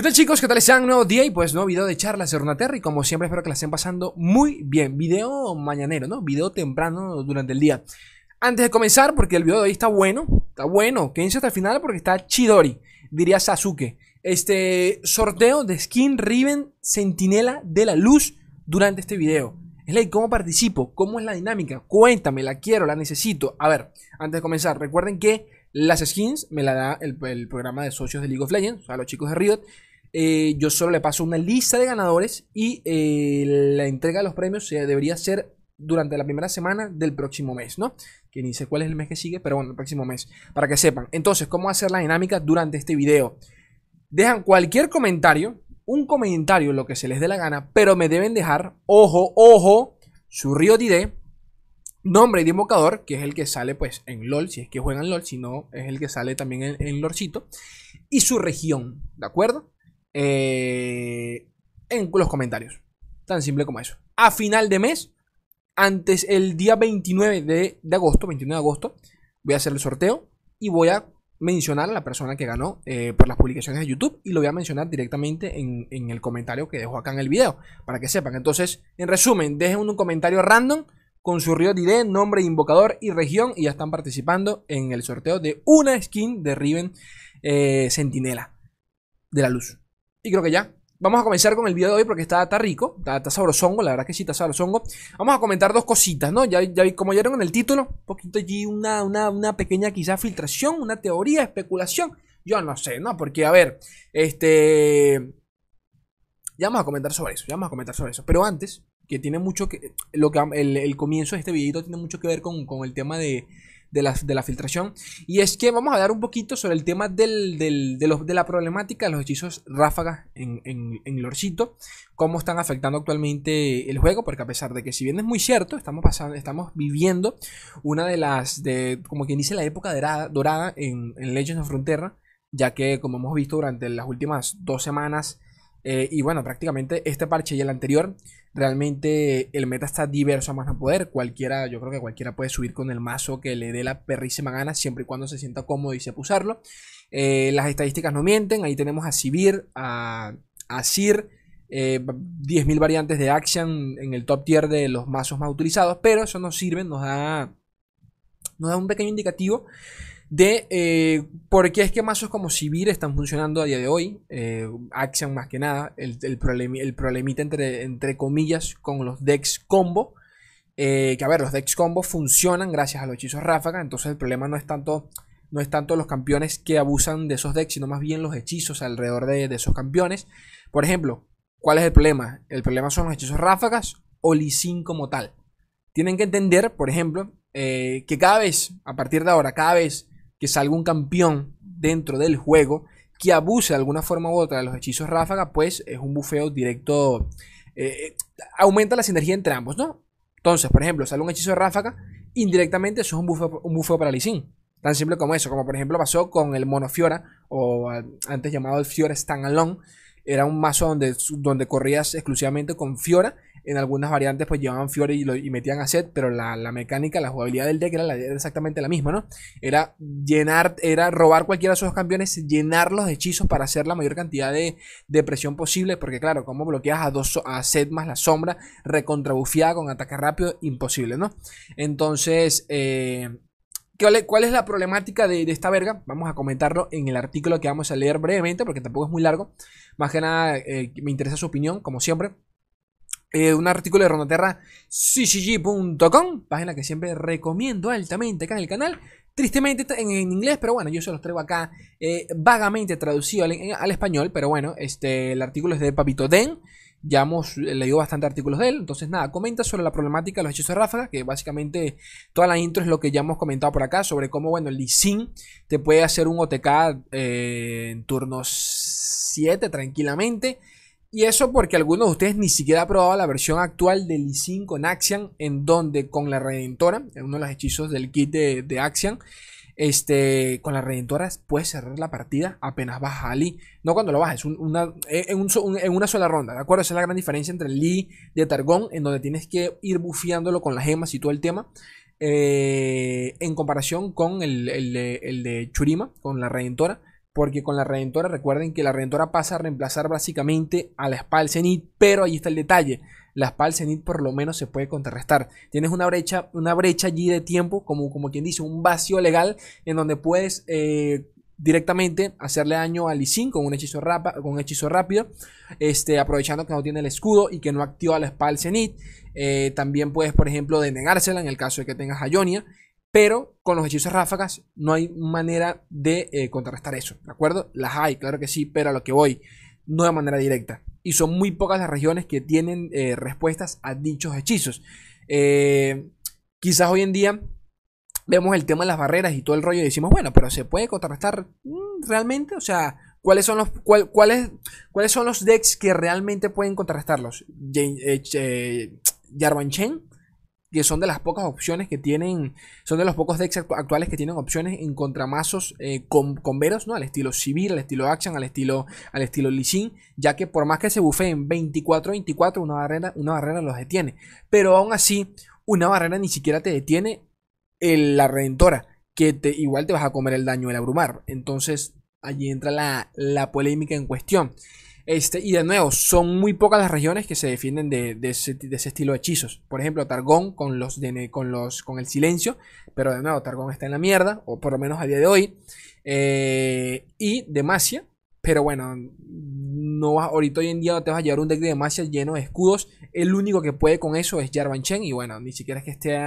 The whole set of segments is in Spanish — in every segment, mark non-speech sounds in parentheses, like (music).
¿Qué tal chicos? ¿Qué tal están? Nuevo día y pues nuevo video de charlas de Runaterra y como siempre espero que la estén pasando muy bien. Video mañanero, ¿no? Video temprano durante el día. Antes de comenzar, porque el video de hoy está bueno, está bueno, quédense hasta el final porque está chidori, diría Sasuke. Este sorteo de skin Riven Centinela de la Luz durante este video. Es ley, ¿cómo participo? ¿Cómo es la dinámica? Cuéntame, la quiero, la necesito. A ver, antes de comenzar, recuerden que las skins me la da el, programa de socios de League of Legends, o sea, los chicos de Riot. Eh, yo solo le paso una lista de ganadores y eh, la entrega de los premios debería ser durante la primera semana del próximo mes, ¿no? Que ni sé cuál es el mes que sigue, pero bueno, el próximo mes, para que sepan. Entonces, ¿cómo hacer la dinámica durante este video? Dejan cualquier comentario, un comentario, lo que se les dé la gana, pero me deben dejar, ojo, ojo, su Riot ID, nombre de invocador, que es el que sale pues en LOL, si es que juegan LOL, si no es el que sale también en, en y su región, ¿de acuerdo? Eh, en los comentarios. Tan simple como eso. A final de mes, antes el día 29 de, agosto, 29 de agosto, voy a hacer el sorteo y voy a mencionar a la persona que ganó eh, por las publicaciones de YouTube y lo voy a mencionar directamente en, en, el comentario que dejo acá en el video para que sepan. Entonces, en resumen, dejen un comentario random con su Río ID, nombre, invocador y región y ya están participando en el sorteo de una skin de Riven eh, Centinela de la Luz. Y creo que ya. Vamos a comenzar con el video de hoy porque está, está rico, está, está, sabrosongo, la verdad que sí está sabrosongo. Vamos a comentar dos cositas, ¿no? Ya, ya como ya vieron en el título, un poquito allí una, una, una pequeña quizá filtración, una teoría, especulación. Yo no sé, ¿no? Porque, a ver, este... Ya vamos a comentar sobre eso, ya vamos a comentar sobre eso. Pero antes, que tiene mucho que... Lo que el, comienzo de este videito tiene mucho que ver con, con el tema de, de la, de la, filtración. Y es que vamos a hablar un poquito sobre el tema del, del, de, los, de, la problemática de los hechizos ráfagas en, en, en, Lorcito. Cómo están afectando actualmente el juego. Porque a pesar de que si bien es muy cierto, estamos, pasando, estamos viviendo una de las, de, como quien dice, la época dorada, dorada en, en Legends of Frontera. Ya que como hemos visto durante las últimas dos semanas eh, y bueno, prácticamente este parche y el anterior, realmente el meta está diverso a más no poder. Cualquiera, yo creo que cualquiera puede subir con el mazo que le dé la perrísima gana, siempre y cuando se sienta cómodo y sepa usarlo. Eh, las estadísticas no mienten, ahí tenemos a Sivir, a, a Sir. 10.000 eh, variantes de Action en el top tier de los mazos más utilizados, pero eso nos sirve, nos da, nos da un pequeño indicativo de eh, por qué es que mazos como Sivir están funcionando a día de hoy. Eh, más que nada, el, el, el problemita entre, entre, comillas con los Dex Combo. Eh, que a ver, los Dex Combo funcionan gracias a los hechizos ráfaga, entonces el problema no es tanto, no es tanto los campeones que abusan de esos decks, sino más bien los hechizos alrededor de, de esos campeones. Por ejemplo, ¿cuál es el problema? El problema son los hechizos ráfagas o Lee como tal. Tienen que entender, por ejemplo, eh, que cada vez, a partir de ahora, cada vez que salga un campeón dentro del juego que abuse de alguna forma u otra de los hechizos ráfaga, pues es un bufeo directo. Eh, aumenta la sinergia entre ambos, ¿no? Entonces, por ejemplo, sale un hechizo de ráfaga, indirectamente eso es un bufeo, un bufeo para Lee Tan simple como eso, como por ejemplo pasó con el Mono Fiora, o antes llamado el Fiora Standalone. Era un mazo donde, donde corrías exclusivamente con Fiora en algunas variantes pues llevaban Fiore y, metían a Set, pero la, mecánica, la jugabilidad del deck era, exactamente la misma, ¿no? Era llenar, era robar cualquiera de esos campeones, llenar los hechizos para hacer la mayor cantidad de, presión posible, porque claro, como bloqueas a, dos, a Set más la sombra, recontrabufiada con ataque rápido, imposible, ¿no? Entonces, eh, ¿Cuál es la problemática de, esta verga? Vamos a comentarlo en el artículo que vamos a leer brevemente, porque tampoco es muy largo. Más que nada, eh, me interesa su opinión, como siempre. Eh, un artículo de Ronaterra ccg.com, página que siempre recomiendo altamente acá en el canal. Tristemente en, en inglés, pero bueno, yo se los traigo acá eh, vagamente traducido al, español, pero bueno, este, el artículo es de Papito Den. Ya hemos leído bastante artículos de él. Entonces, nada, comenta sobre la problemática de los hechizos de ráfaga. Que básicamente toda la intro es lo que ya hemos comentado por acá. Sobre cómo, bueno, el Lee te puede hacer un OTK eh, en turnos 7 tranquilamente. Y eso porque algunos de ustedes ni siquiera han probado la versión actual del Lee con Axian, en donde con la Redentora, en uno de los hechizos del kit de, Axian, este, con la Redentora puedes cerrar la partida apenas baja a Lee. No cuando lo bajas, una, en, una sola ronda, ¿de acuerdo? Esa es la gran diferencia entre el Lee de Targón, en donde tienes que ir bufeándolo con las gemas y todo el tema. Eh, en comparación con el, el, de Churima, con la Redentora, Porque con la Redentora, recuerden que la Redentora pasa a reemplazar básicamente a la del Zenith, pero ahí está el detalle. La del Zenith por lo menos se puede contrarrestar. Tienes una brecha, una brecha allí de tiempo, como, como quien dice, un vacío legal en donde puedes eh, directamente hacerle daño a Lee con un hechizo, con un hechizo rápido, este, aprovechando que no tiene el escudo y que no activa la del Zenith. Eh, también puedes, por ejemplo, denegársela en el caso de que tengas Ionia. Pero con los hechizos ráfagas no hay manera de eh, contrarrestar eso, ¿de acuerdo? Las hay, claro que sí, pero a lo que voy, no de manera directa. Y son muy pocas las regiones que tienen eh, respuestas a dichos hechizos. Eh, quizás hoy en día vemos el tema de las barreras y todo el rollo y decimos, bueno, pero se puede contrarrestar mm, realmente, o sea, ¿cuáles son los, cuáles, ¿cuáles son los decks que realmente pueden contrarrestarlos? Jarvan Chen que son de las pocas opciones que tienen, son de los pocos decks actuales que tienen opciones en contramazos eh, con, con, veros, ¿no? Al estilo Civil, al estilo Action, al estilo, al estilo ya que por más que se bufeen 24-24, una barrera, una barrera los detiene. Pero aún así, una barrera ni siquiera te detiene la Redentora, que te, igual te vas a comer el daño del abrumar. Entonces, allí entra la, la polémica en cuestión. Este, y de nuevo, son muy pocas las regiones que se defienden de, ese, estilo de hechizos. Por ejemplo, Targón con, los con, los, con el silencio. Pero de nuevo, Targón está en la mierda, o por lo menos a día de hoy. Eh, y Demacia. Pero bueno, no ahorita hoy en día te vas a llevar un deck de Demacia lleno de escudos. El único que puede con eso es Jarvan Chen. Y bueno, ni siquiera es que esté.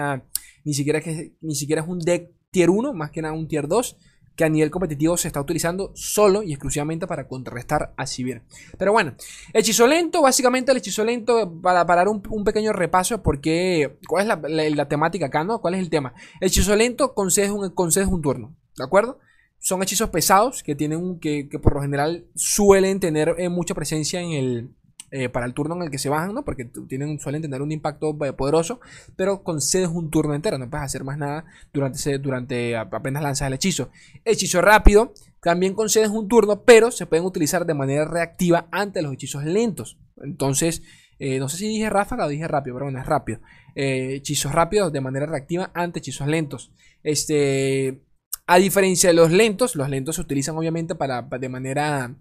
ni siquiera es que ni siquiera es un deck tier 1, más que nada un tier 2 que a nivel competitivo se está utilizando solo y exclusivamente para contrarrestar a Sivir. Pero bueno, hechizo lento, básicamente el hechizo lento, para parar un, pequeño repaso, porque ¿cuál es la, temática acá, no? ¿Cuál es el tema? Hechizo lento concedes un, un turno, ¿de acuerdo? Son hechizos pesados que tienen que, que por lo general suelen tener eh, mucha presencia en el, eh, para el turno en el que se bajan, ¿no? Porque tienen, suelen tener un impacto eh, poderoso, pero concedes un turno entero, no puedes hacer más nada durante, ese, durante apenas lanzas el hechizo. Hechizo rápido, también concedes un turno, pero se pueden utilizar de manera reactiva ante los hechizos lentos. Entonces, eh, no sé si dije ráfaga o dije rápido, pero bueno, es rápido. hechizos rápidos de manera reactiva ante hechizos lentos. Este, a diferencia de los lentos, los lentos se utilizan obviamente para de manera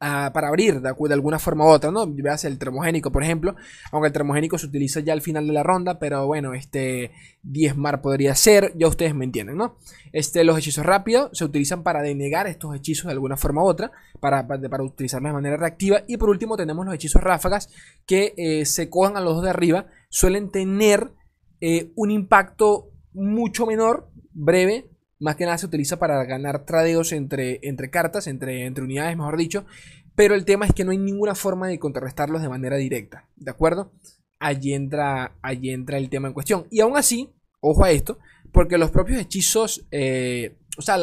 para abrir de, alguna forma u otra, ¿no? Veas el termogénico, por ejemplo, aunque el termogénico se utiliza ya al final de la ronda, pero bueno, este diezmar podría ser, ya ustedes me entienden, ¿no? Este, los hechizos rápidos se utilizan para denegar estos hechizos de alguna forma u otra, para, para, utilizarlos de manera reactiva, y por último tenemos los hechizos ráfagas que eh, se cojan a los dos de arriba, suelen tener eh, un impacto mucho menor, breve, más que nada se utiliza para ganar tradeos entre, entre cartas, entre, entre unidades, mejor dicho. Pero el tema es que no hay ninguna forma de contrarrestarlos de manera directa. ¿De acuerdo? Allí entra, allí entra el tema en cuestión. Y aún así, ojo a esto, porque los propios hechizos, eh, o sea,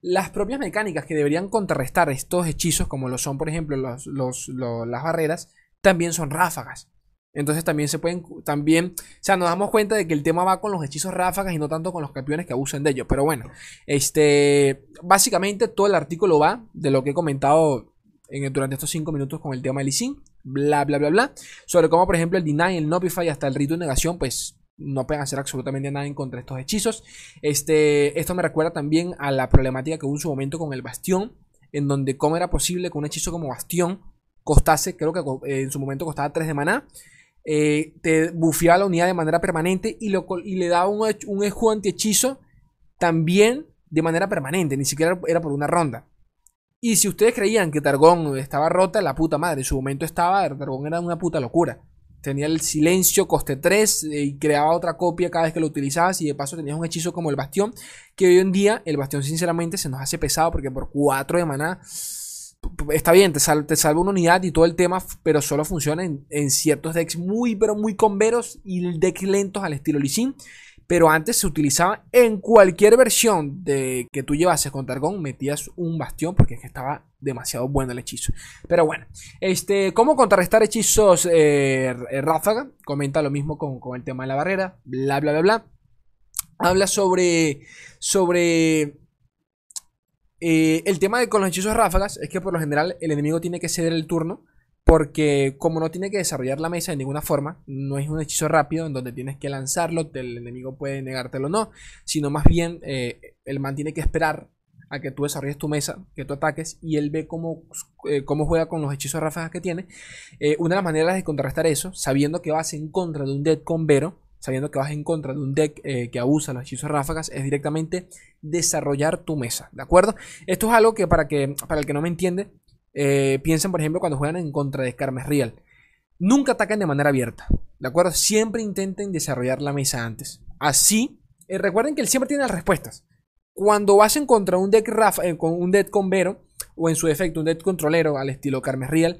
las propias mecánicas que deberían contrarrestar estos hechizos, como lo son, por ejemplo, las barreras, también son ráfagas. Entonces también se pueden, también, o sea, nos damos cuenta de que el tema va con los hechizos ráfagas y no tanto con los campeones que abusen de ellos. Pero bueno, este, básicamente todo el artículo va de lo que he comentado en, durante estos 5 minutos con el tema del ISIN, bla, bla, bla, bla. Sobre cómo, por ejemplo, el Deny, el Notify, hasta el rito de negación, pues no pueden hacer absolutamente nada en contra de estos hechizos. Este, esto me recuerda también a la problemática que hubo en su momento con el Bastión, en donde cómo era posible que un hechizo como Bastión costase, creo que eh, en su momento costaba 3 de maná, eh, te bufeaba la unidad de manera permanente y, y le daba un, un escudo anti-hechizo también de manera permanente, ni siquiera era por una ronda. Y si ustedes creían que Targón estaba rota, la puta madre, en su momento estaba, Targón era una puta locura. Tenía el silencio, coste 3 eh, y creaba otra copia cada vez que lo utilizabas y de paso tenías un hechizo como el bastión, que hoy en día el bastión sinceramente se nos hace pesado porque por 4 de maná está bien, te, sal, te salva una unidad y todo el tema, pero solo funciona en, ciertos decks muy, pero muy converos y decks lentos al estilo Lee Pero antes se utilizaba en cualquier versión de que tú llevases con Targón, metías un bastión porque es que estaba demasiado bueno el hechizo. Pero bueno, este, ¿cómo contrarrestar hechizos eh, ráfaga? Comenta lo mismo con, con el tema de la barrera, bla, bla, bla, bla. Habla sobre, sobre eh, el tema de con los hechizos ráfagas es que por lo general el enemigo tiene que ceder el turno. Porque como no tiene que desarrollar la mesa de ninguna forma, no es un hechizo rápido en donde tienes que lanzarlo, el enemigo puede negártelo o no, sino más bien eh, el man tiene que esperar a que tú desarrolles tu mesa, que tú ataques, y él ve cómo, eh, cómo juega con los hechizos ráfagas que tiene. Eh, una de las maneras de contrarrestar eso, sabiendo que vas en contra de un deck con Vero, sabiendo que vas en contra de un deck eh, que abusa los hechizos ráfagas, es directamente desarrollar tu mesa, ¿de acuerdo? Esto es algo que para, que, para el que no me entiende, piensen por ejemplo cuando juegan en contra de Skarmes Real. Nunca ataquen de manera abierta, ¿de acuerdo? Siempre intenten desarrollar la mesa antes. Así, recuerden que él siempre tiene las respuestas cuando vas en contra un deck eh, con un deck con Vero, o en su defecto un deck controlero al estilo Carmes Real,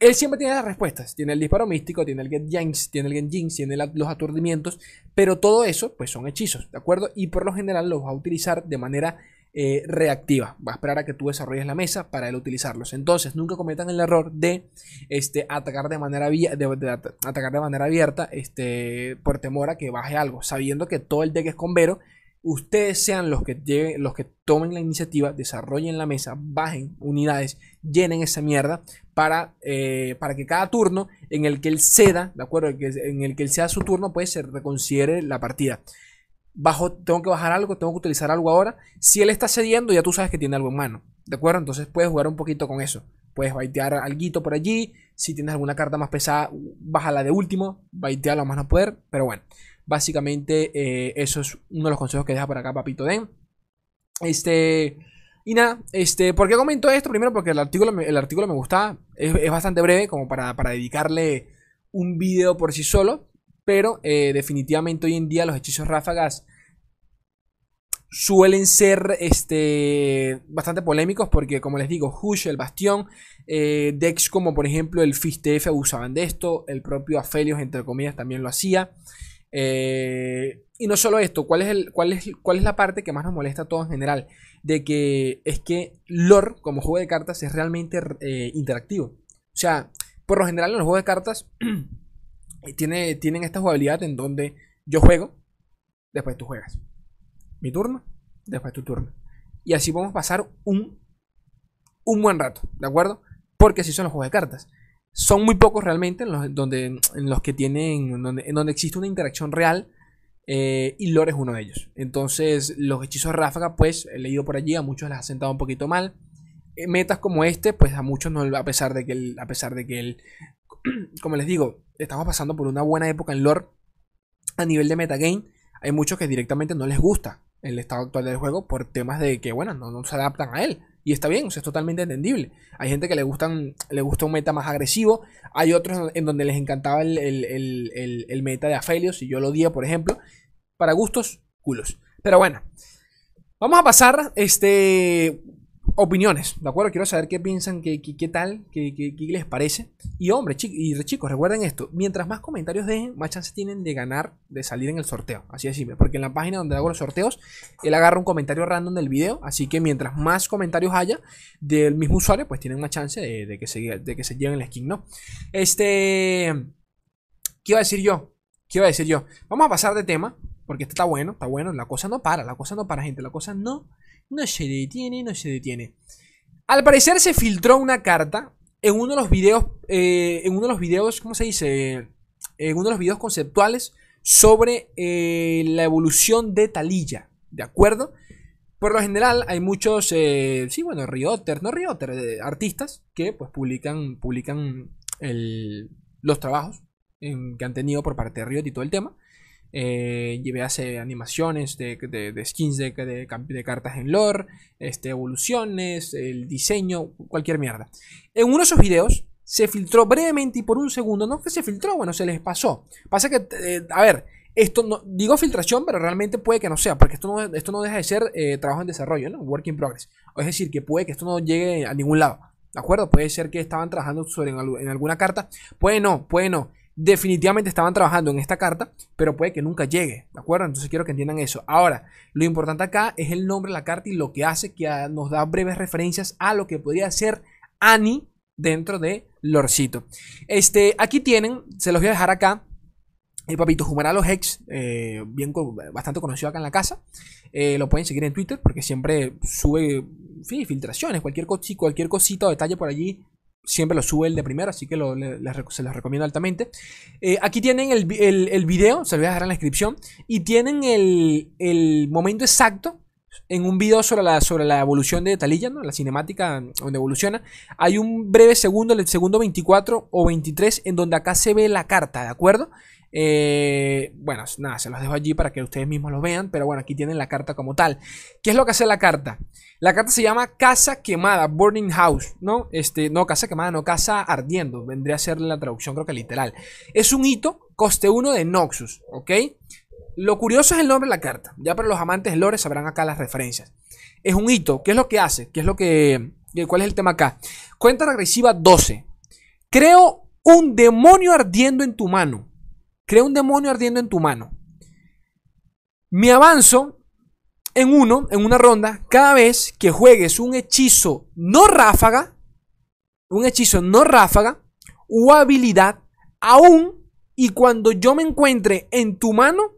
él siempre tiene las respuestas. Tiene el disparo místico, tiene el Get Jinx, tiene el Get Jinx, tiene los aturdimientos, pero todo eso pues son hechizos, ¿de acuerdo? Y por lo general los va a utilizar de manera eh, reactiva. Va a esperar a que tú desarrolles la mesa para él utilizarlos. Entonces, nunca cometan el error de este, atacar, de manera de, atacar de manera abierta este, por temor a que baje algo, sabiendo que todo el deck es con Vero ustedes sean los que, los que tomen la iniciativa, desarrollen la mesa, bajen unidades, llenen esa mierda para, eh, para que cada turno en el que él ceda, ¿de acuerdo? En el que él sea su turno, pues se reconsidere la partida. Bajo, tengo que bajar algo, tengo que utilizar algo ahora. Si él está cediendo, ya tú sabes que tiene algo en mano, ¿de acuerdo? Entonces puedes jugar un poquito con eso. Puedes baitear algo por allí. Si tienes alguna carta más pesada, bájala de último, baitearla más no poder, pero bueno. Básicamente, eh, eso es uno de los consejos que deja por acá Papito Den. Este. Y nada, este, ¿por qué comento esto? Primero porque el artículo, el artículo me gusta, es, bastante breve como para, dedicarle un video por sí solo, pero eh, definitivamente hoy en día los hechizos ráfagas suelen ser este, bastante polémicos porque como les digo, Hush, el Bastión, eh, Dex como por ejemplo el FISTF abusaban de esto, el propio Aphelios entre comillas también lo hacía. Eh, y no solo esto, ¿cuál es, el, cuál, es, ¿cuál es la parte que más nos molesta a todos en general? De que es que lore como juego de cartas es realmente eh, interactivo. O sea, por lo general en los juegos de cartas (clears throat) tiene, tienen esta jugabilidad en donde yo juego, después tú juegas. Mi turno, después tu turno. Y así a pasar un, un buen rato, ¿de acuerdo? Porque así son los juegos de cartas. Son muy pocos realmente en los, donde, en los que tienen, en donde, existe una interacción real. Eh, y Lore es uno de ellos. Entonces, los hechizos ráfaga, pues, he leído por allí, a muchos les ha sentado un poquito mal. Eh, metas como este, pues a muchos no, a pesar de que el, a pesar de que (clears throat) como les digo, estamos pasando por una buena época en lore a nivel de metagame. Hay muchos que directamente no les gusta el estado actual del juego por temas de que, bueno, no, no se adaptan a él. Y está bien, es totalmente entendible. Hay gente que le, gustan, le gusta un meta más agresivo. Hay otros en donde les encantaba el, meta de Aphelios. Y yo lo odié, por ejemplo. Para gustos, culos. Pero bueno. Vamos a pasar este, opiniones, ¿de acuerdo? Quiero saber qué piensan, qué, qué, tal, qué, qué, les parece. Y hombre, y chicos, recuerden esto, mientras más comentarios dejen, más chances tienen de ganar, de salir en el sorteo. Así de simple, porque en la página donde hago los sorteos, él agarra un comentario random del video, así que mientras más comentarios haya del mismo usuario, pues tienen una chance de, que, se, de que se lleven la skin, ¿no? Este... ¿Qué iba a decir yo? ¿Qué iba a decir yo? Vamos a pasar de tema, porque esto está bueno, está bueno, la cosa no para, la cosa no para, gente, la cosa no no se detiene, no se detiene. Al parecer se filtró una carta en uno de los videos, eh, en uno de los videos, ¿cómo se dice? En uno de los videos conceptuales sobre eh, la evolución de Talilla, ¿de acuerdo? Por lo general hay muchos, eh, sí, bueno, Rioter, no Rioter, artistas que pues publican, publican los trabajos que han tenido por parte de Riot y todo el tema. Eh, hace animaciones de, skins de, de, cartas en lore, este, evoluciones, el diseño, cualquier mierda. En uno de esos videos se filtró brevemente y por un segundo, no que se filtró, bueno, se les pasó. Pasa que, eh, a ver, esto no, digo filtración, pero realmente puede que no sea, porque esto no, esto no deja de ser eh, trabajo en desarrollo, ¿no? Work in progress. Es decir, que puede que esto no llegue a ningún lado. ¿De acuerdo? Puede ser que estaban trabajando sobre en alguna carta. Puede no, puede no definitivamente estaban trabajando en esta carta, pero puede que nunca llegue, ¿de acuerdo? Entonces quiero que entiendan eso. Ahora, lo importante acá es el nombre de la carta y lo que hace que nos da breves referencias a lo que podría ser Annie dentro de Lorcito. Este, aquí tienen, se los voy a dejar acá. El papito Jumaralo Hex, eh, bien, bastante conocido acá en la casa. Eh, lo pueden seguir en Twitter porque siempre sube filtraciones, cualquier, cualquier cosita o detalle por allí siempre lo sube el de primero, así que se los recomiendo altamente. Eh, aquí tienen el, el, video, se lo voy a dejar en la descripción, y tienen el, momento exacto en un video sobre la, sobre la evolución de Talilla, ¿no? la cinemática donde evoluciona, hay un breve segundo, el segundo 24 o 23, en donde acá se ve la carta, ¿de acuerdo? Eh, bueno, nada, se los dejo allí para que ustedes mismos lo vean, pero bueno, aquí tienen la carta como tal. ¿Qué es lo que hace la carta? La carta se llama Casa Quemada, Burning House, ¿no? Este, no, Casa Quemada, no, Casa Ardiendo, vendría a ser la traducción creo que literal. Es un hito, coste 1 de Noxus, ¿ok? Lo curioso es el nombre de la carta, ya para los amantes de lore sabrán acá las referencias. Es un hito, ¿qué es lo que hace? ¿Qué es lo que... ¿Cuál es el tema acá? Cuenta regresiva 12. Creo un demonio ardiendo en tu mano. Crea un demonio ardiendo en tu mano. Me avanzo en uno, en una ronda, cada vez que juegues un hechizo no ráfaga, un hechizo no ráfaga o habilidad, aún y cuando yo me encuentre en tu mano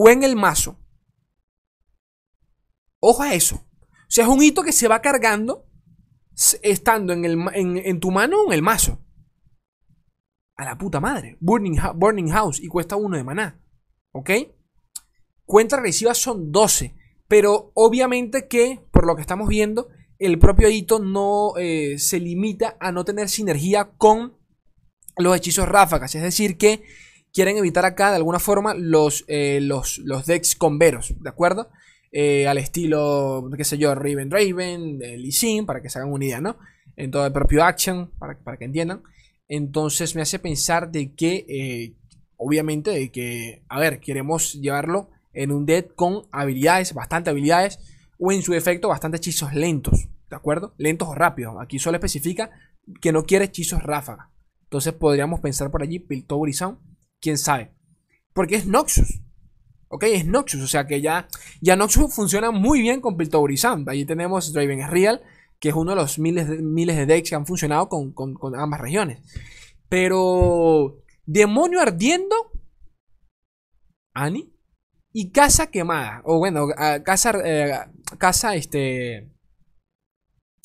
o en el mazo. Ojo a eso. O sea, es un hito que se va cargando estando en, tu mano o en el mazo a la puta madre. Burning, House y cuesta uno de maná. ¿Ok? Cuentas regresivas son 12. Pero obviamente que, por lo que estamos viendo, el propio hito no eh, se limita a no tener sinergia con los hechizos ráfagas. Es decir, que quieren evitar acá de alguna forma los, eh, los, los decks con veros. ¿De acuerdo? Eh, al estilo, qué sé yo, Raven Raven, Lee Sin, para que se hagan una idea, ¿no? En todo el propio Action, para, para que entiendan. Entonces me hace pensar de que, eh, obviamente, de que, a ver, queremos llevarlo en un deck con habilidades, bastante habilidades, o en su efecto, bastante hechizos lentos, ¿de acuerdo? Lentos o rápidos. Aquí solo especifica que no quiere hechizos ráfaga. Entonces podríamos pensar por allí Piltover y Sound, quién sabe. Porque es Noxus. Ok, es Noxus, o sea que ya, ya Noxus funciona muy bien con Piltover y Sound. Allí tenemos Draven Real, que es uno de los miles de, miles de decks que han funcionado con, ambas regiones. Pero Demonio Ardiendo, Ani, y Casa Quemada, o bueno, Casa, eh, casa este...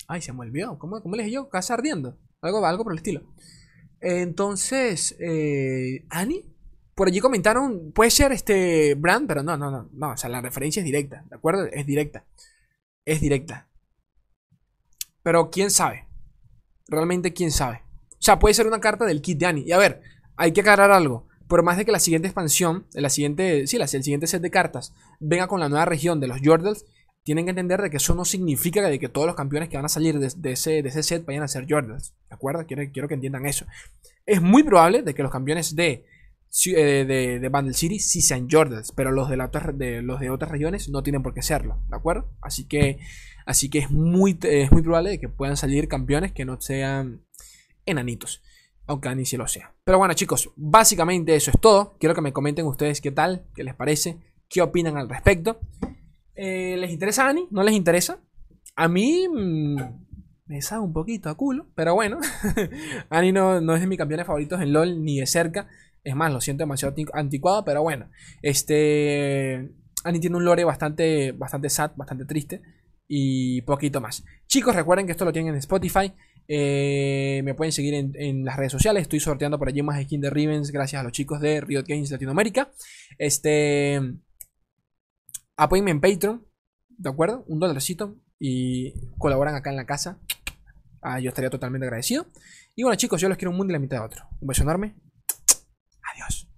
Ay, se me olvidó, ¿cómo, cómo les yo? Casa Ardiendo, algo, algo por el estilo. Entonces, eh, Ani, por allí comentaron, puede ser este Brand, pero no, no, no, no, o sea, la referencia es directa, ¿de acuerdo? Es directa. Es directa. Pero quién sabe. Realmente quién sabe. O sea, puede ser una carta del kit de Annie. Y a ver, hay que aclarar algo. Por más de que la siguiente expansión, la siguiente, sí, el siguiente set de cartas venga con la nueva región de los Jordals, tienen que entender de que eso no significa de que todos los campeones que van a salir de, ese, de ese, set vayan a ser Jordals. ¿De acuerdo? Quiero, quiero, que entiendan eso. Es muy probable de que los campeones de, eh, de, de City sí sean Jordals, pero los de, de, los de otras regiones no tienen por qué serlo. ¿De acuerdo? Así que Así que es muy, es muy probable que puedan salir campeones que no sean enanitos. Aunque ni si lo sea. Pero bueno, chicos, básicamente eso es todo. Quiero que me comenten ustedes qué tal, qué les parece, qué opinan al respecto. Eh, ¿Les interesa Ani? ¿No les interesa? A mí mm, me sabe un poquito a culo, pero bueno. (laughs) Ani no, no es de mis campeones favoritos en LOL ni de cerca. Es más, lo siento demasiado anticuado, pero bueno. Este. Ani tiene un lore bastante, bastante sad, bastante triste y poquito más. Chicos, recuerden que esto lo tienen en Spotify. Eh, me pueden seguir en, las redes sociales. Estoy sorteando por allí más skin de Rivens gracias a los chicos de Riot Games Latinoamérica. Este. Apóyenme en Patreon. ¿De acuerdo? Un dolarcito. Y colaboran acá en la casa. Ah, yo estaría totalmente agradecido. Y bueno, chicos, yo los quiero un mundo y la mitad de otro. Un beso enorme. Adiós.